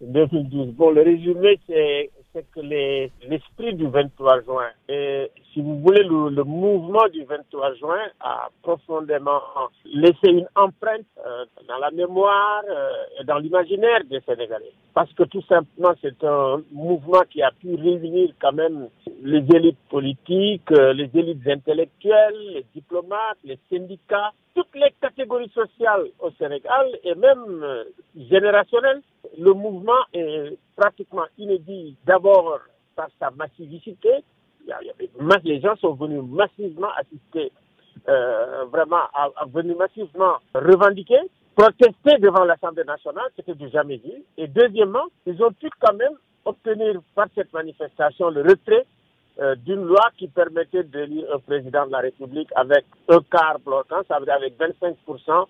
2012. Bon, le résumé, c'est que l'esprit du 23 juin, et si vous voulez, le, mouvement du 23 juin a profondément laissé une empreinte euh, dans la mémoire euh, et dans l'imaginaire des Sénégalais. Parce que tout simplement, c'est un mouvement qui a pu réunir quand même les élites politiques, euh, les élites intellectuelles, les diplomates, les syndicats, toutes les catégories sociales au Sénégal et même générationnelles. Le mouvement est pratiquement inédit d'abord par sa massivité, les gens sont venus massivement assister, euh, vraiment, à, venus massivement revendiquer, protester devant l'Assemblée nationale, c'était du jamais vu. Et deuxièmement, ils ont pu quand même obtenir par cette manifestation le retrait euh, d'une loi qui permettait d'élire un président de la République avec un quart bloquant, ça veut dire avec 25%.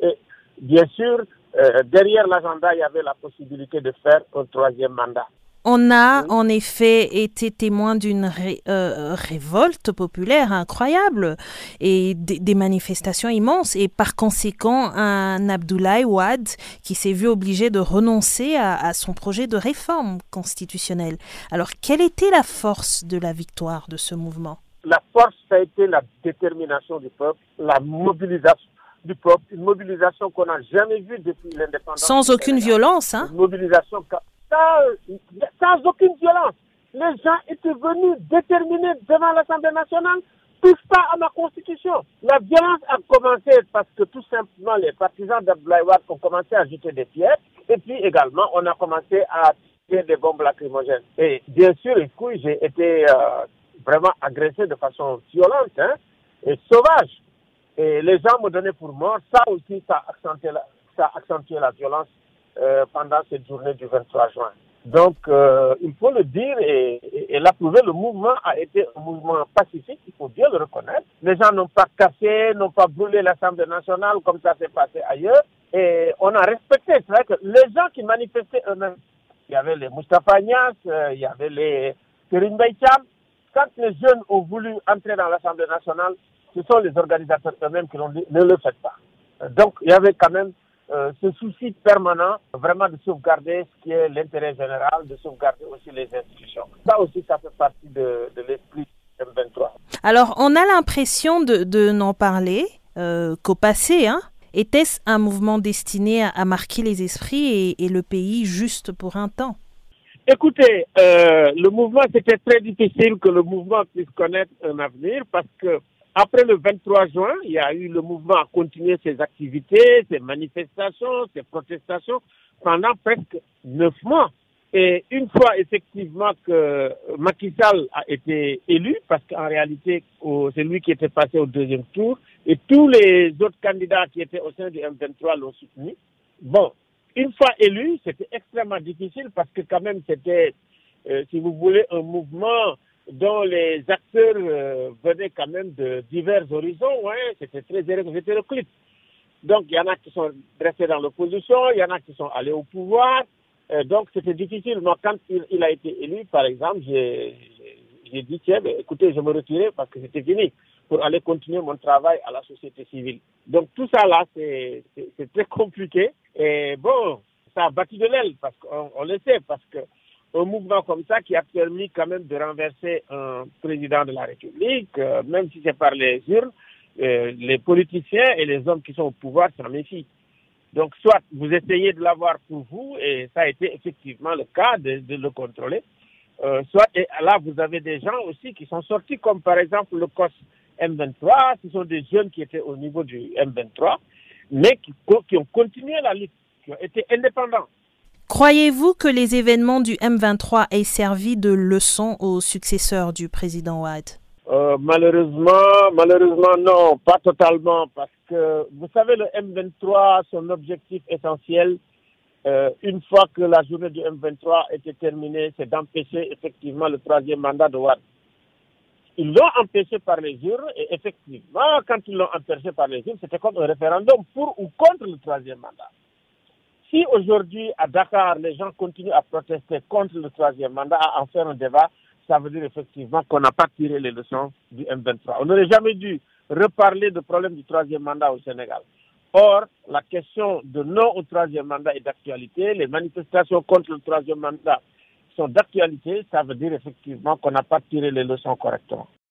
Et bien sûr, euh, derrière l'agenda, il y avait la possibilité de faire un troisième mandat. On a en effet été témoin d'une euh, révolte populaire incroyable et des manifestations immenses et par conséquent un Abdoulaye Wade qui s'est vu obligé de renoncer à, son projet de réforme constitutionnelle. Alors quelle était la force de la victoire de ce mouvement? La force, ça a été la détermination du peuple, la mobilisation peuple, une mobilisation qu'on n'a jamais vue depuis l'indépendance. Sans aucune violence, hein Une mobilisation sans, aucune violence. Les gens étaient venus déterminés devant l'Assemblée nationale touche pas à ma constitution. La violence a commencé parce que tout simplement les partisans d'Abdoulaye ont commencé à jeter des pierres et puis également on a commencé à tirer des bombes lacrymogènes. Et bien sûr, écoute, j'ai été euh, vraiment agressé de façon violente hein, et sauvage. Et les gens me donnaient pour mort. Ça aussi, ça a accentué la, violence euh, pendant cette journée du 23 juin. Donc, euh, il faut le dire et, l'approuver, le mouvement a été un mouvement pacifique, il faut bien le reconnaître. Les gens n'ont pas cassé, n'ont pas brûlé l'Assemblée nationale comme ça s'est passé ailleurs. Et on a respecté. C'est vrai que les gens qui manifestaient eux-mêmes, il y avait les Mustafa Agnès, euh, il y avait les Kerim. Quand les jeunes ont voulu entrer dans l'Assemblée nationale, ce sont les organisateurs eux-mêmes qui l'ont dit ne le faites pas. Donc, il y avait quand même euh, ce souci permanent vraiment de sauvegarder ce qui est l'intérêt général, de sauvegarder aussi les institutions. Ça aussi, ça fait partie de, l'esprit M23. Alors, on a l'impression de, n'en parler euh, qu'au passé, hein était-ce un mouvement destiné à, marquer les esprits et, le pays juste pour un temps? Écoutez, euh, le mouvement, c'était très difficile que le mouvement puisse connaître un avenir parce que après le 23 juin, il y a eu le mouvement à continuer ses activités, ses manifestations, ses protestations pendant presque neuf mois. Et une fois effectivement que Macky Sall a été élu, parce qu'en réalité, c'est lui qui était passé au deuxième tour, et tous les autres candidats qui étaient au sein du M23 l'ont soutenu. Bon, une fois élu, c'était extrêmement difficile parce que quand même c'était, euh, si vous voulez, un mouvement dont les acteurs euh, venaient quand même de divers horizons, ouais, c'était très hétéroclite. Donc, il y en a qui sont restés dans l'opposition, il y en a qui sont allés au pouvoir. Euh, donc, c'était difficile. Moi, quand il, a été élu, par exemple, j'ai dit, tiens, ben, écoutez, je me retirais parce que c'était fini pour aller continuer mon travail à la société civile. Donc, tout ça là, c'est très compliqué. Et bon, ça a battu de l'aile parce qu'on le sait, parce que un mouvement comme ça qui a permis quand même de renverser un président de la République, euh, même si c'est par les urnes, euh, les politiciens et les hommes qui sont au pouvoir s'en méfient. Donc, soit vous essayez de l'avoir pour vous, et ça a été effectivement le cas de, le contrôler, euh, soit et là, vous avez des gens aussi qui sont sortis, comme par exemple le COS M23, ce sont des jeunes qui étaient au niveau du M23, mais qui, qui ont continué la lutte, qui ont été indépendants. Croyez-vous que les événements du M23 aient servi de leçon aux successeurs du président Ouad? Euh, Malheureusement, malheureusement non, pas totalement, parce que vous savez le M23, son objectif essentiel, euh, une fois que la journée du M23 était terminée, c'est d'empêcher effectivement le troisième mandat de Ouad. Ils l'ont empêché par les urnes et effectivement, quand ils l'ont empêché par les urnes, c'était comme un référendum pour ou contre le troisième mandat. Si aujourd'hui à Dakar, les gens continuent à protester contre le troisième mandat, à en faire un débat, ça veut dire effectivement qu'on n'a pas tiré les leçons du M23. On n'aurait jamais dû reparler du problème du troisième mandat au Sénégal. Or, la question de non au troisième mandat est d'actualité. Les manifestations contre le troisième mandat sont d'actualité. Ça veut dire effectivement qu'on n'a pas tiré les leçons correctement.